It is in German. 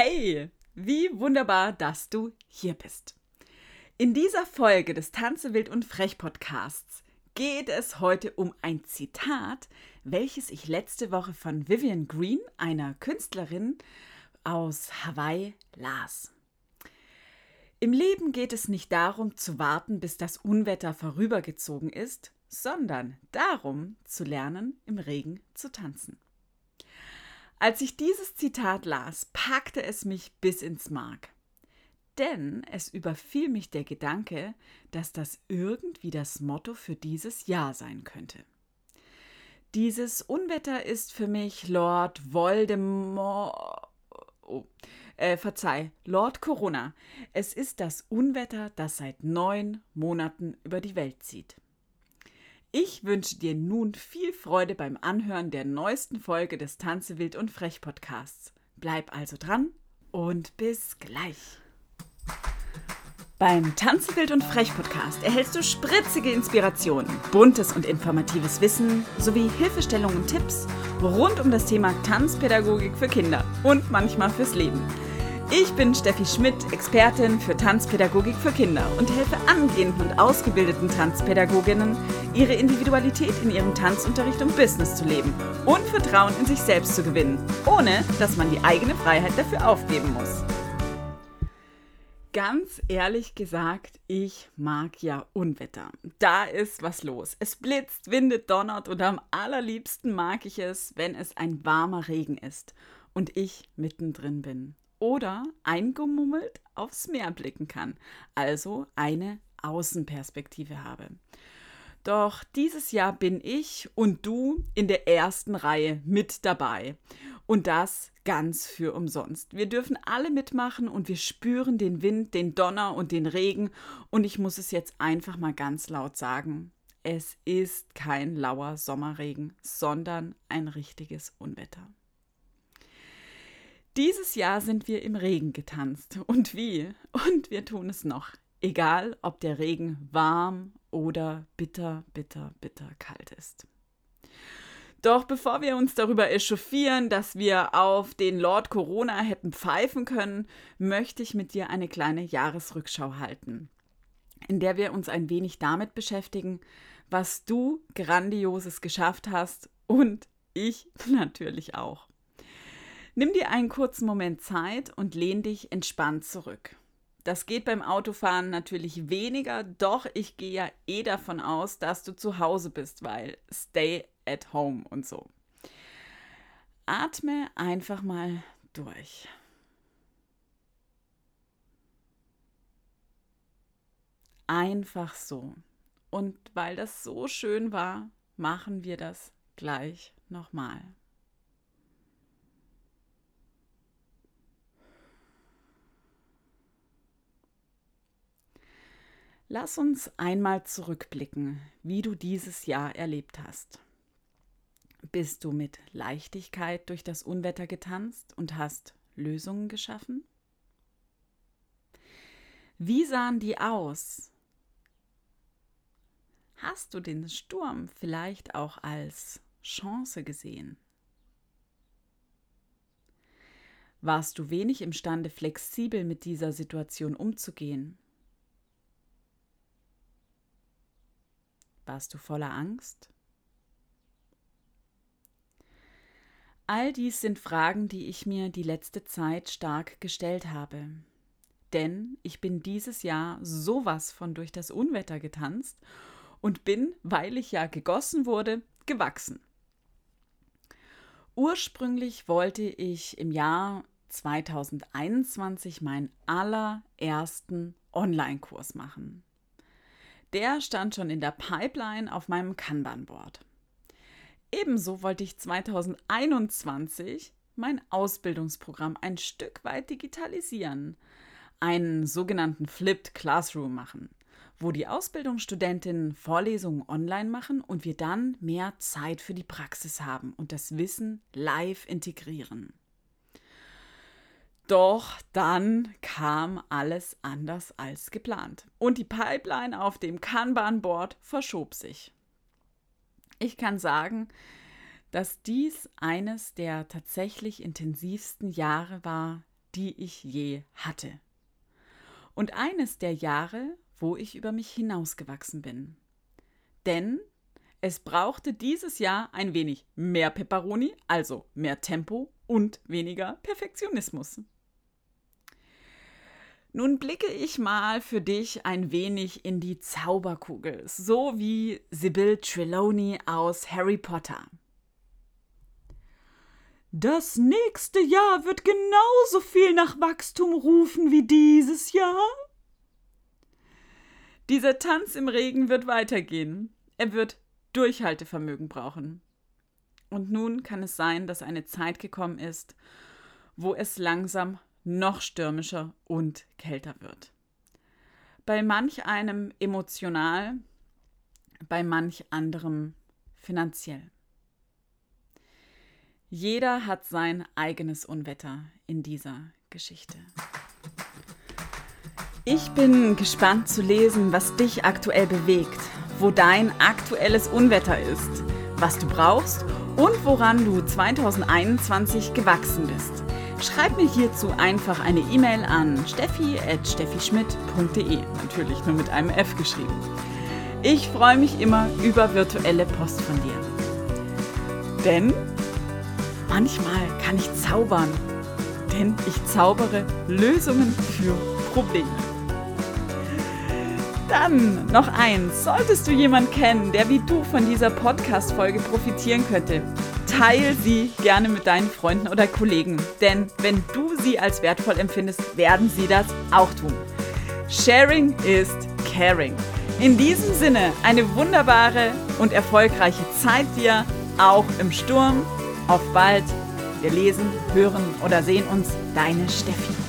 Hey, wie wunderbar, dass du hier bist. In dieser Folge des Tanze wild und frech Podcasts geht es heute um ein Zitat, welches ich letzte Woche von Vivian Green, einer Künstlerin aus Hawaii, las. Im Leben geht es nicht darum zu warten, bis das Unwetter vorübergezogen ist, sondern darum zu lernen, im Regen zu tanzen. Als ich dieses Zitat las, packte es mich bis ins Mark. Denn es überfiel mich der Gedanke, dass das irgendwie das Motto für dieses Jahr sein könnte. Dieses Unwetter ist für mich Lord Voldemort. Oh, äh, verzeih, Lord Corona. Es ist das Unwetter, das seit neun Monaten über die Welt zieht. Ich wünsche dir nun viel Freude beim Anhören der neuesten Folge des Tanze wild und frech Podcasts. Bleib also dran und bis gleich. Beim Tanze wild und frech Podcast erhältst du spritzige Inspirationen, buntes und informatives Wissen sowie Hilfestellungen und Tipps rund um das Thema Tanzpädagogik für Kinder und manchmal fürs Leben. Ich bin Steffi Schmidt, Expertin für Tanzpädagogik für Kinder und helfe angehenden und ausgebildeten Tanzpädagoginnen, ihre Individualität in ihrem Tanzunterricht und Business zu leben und Vertrauen in sich selbst zu gewinnen, ohne dass man die eigene Freiheit dafür aufgeben muss. Ganz ehrlich gesagt, ich mag ja Unwetter. Da ist was los. Es blitzt, windet, donnert und am allerliebsten mag ich es, wenn es ein warmer Regen ist und ich mittendrin bin oder eingemummelt aufs Meer blicken kann, also eine Außenperspektive habe. Doch dieses Jahr bin ich und du in der ersten Reihe mit dabei. Und das ganz für umsonst. Wir dürfen alle mitmachen und wir spüren den Wind, den Donner und den Regen. Und ich muss es jetzt einfach mal ganz laut sagen. Es ist kein lauer Sommerregen, sondern ein richtiges Unwetter. Dieses Jahr sind wir im Regen getanzt. Und wie? Und wir tun es noch. Egal, ob der Regen warm oder bitter, bitter, bitter kalt ist. Doch bevor wir uns darüber echauffieren, dass wir auf den Lord Corona hätten pfeifen können, möchte ich mit dir eine kleine Jahresrückschau halten, in der wir uns ein wenig damit beschäftigen, was du grandioses geschafft hast und ich natürlich auch. Nimm dir einen kurzen Moment Zeit und lehn dich entspannt zurück. Das geht beim Autofahren natürlich weniger, doch ich gehe ja eh davon aus, dass du zu Hause bist, weil stay at home und so. Atme einfach mal durch. Einfach so. Und weil das so schön war, machen wir das gleich nochmal. Lass uns einmal zurückblicken, wie du dieses Jahr erlebt hast. Bist du mit Leichtigkeit durch das Unwetter getanzt und hast Lösungen geschaffen? Wie sahen die aus? Hast du den Sturm vielleicht auch als Chance gesehen? Warst du wenig imstande, flexibel mit dieser Situation umzugehen? Warst du voller Angst? All dies sind Fragen, die ich mir die letzte Zeit stark gestellt habe. Denn ich bin dieses Jahr sowas von durch das Unwetter getanzt und bin, weil ich ja gegossen wurde, gewachsen. Ursprünglich wollte ich im Jahr 2021 meinen allerersten Online-Kurs machen. Der stand schon in der Pipeline auf meinem Kanban-Board. Ebenso wollte ich 2021 mein Ausbildungsprogramm ein Stück weit digitalisieren, einen sogenannten Flipped Classroom machen, wo die Ausbildungsstudentinnen Vorlesungen online machen und wir dann mehr Zeit für die Praxis haben und das Wissen live integrieren. Doch dann kam alles anders als geplant und die Pipeline auf dem Kanban-Board verschob sich. Ich kann sagen, dass dies eines der tatsächlich intensivsten Jahre war, die ich je hatte. Und eines der Jahre, wo ich über mich hinausgewachsen bin. Denn es brauchte dieses Jahr ein wenig mehr Peperoni, also mehr Tempo und weniger Perfektionismus. Nun blicke ich mal für dich ein wenig in die Zauberkugel, so wie Sibyl Trelawney aus Harry Potter. Das nächste Jahr wird genauso viel nach Wachstum rufen wie dieses Jahr. Dieser Tanz im Regen wird weitergehen. Er wird Durchhaltevermögen brauchen. Und nun kann es sein, dass eine Zeit gekommen ist, wo es langsam noch stürmischer und kälter wird. Bei manch einem emotional, bei manch anderem finanziell. Jeder hat sein eigenes Unwetter in dieser Geschichte. Ich bin gespannt zu lesen, was dich aktuell bewegt, wo dein aktuelles Unwetter ist, was du brauchst und woran du 2021 gewachsen bist. Schreib mir hierzu einfach eine E-Mail an steffi.steffischmidt.de, natürlich nur mit einem F geschrieben. Ich freue mich immer über virtuelle Post von dir. Denn manchmal kann ich zaubern, denn ich zaubere Lösungen für Probleme. Dann noch eins. Solltest du jemanden kennen, der wie du von dieser Podcast-Folge profitieren könnte, teile sie gerne mit deinen Freunden oder Kollegen. Denn wenn du sie als wertvoll empfindest, werden sie das auch tun. Sharing ist caring. In diesem Sinne eine wunderbare und erfolgreiche Zeit dir, auch im Sturm. Auf bald. Wir lesen, hören oder sehen uns. Deine Steffi.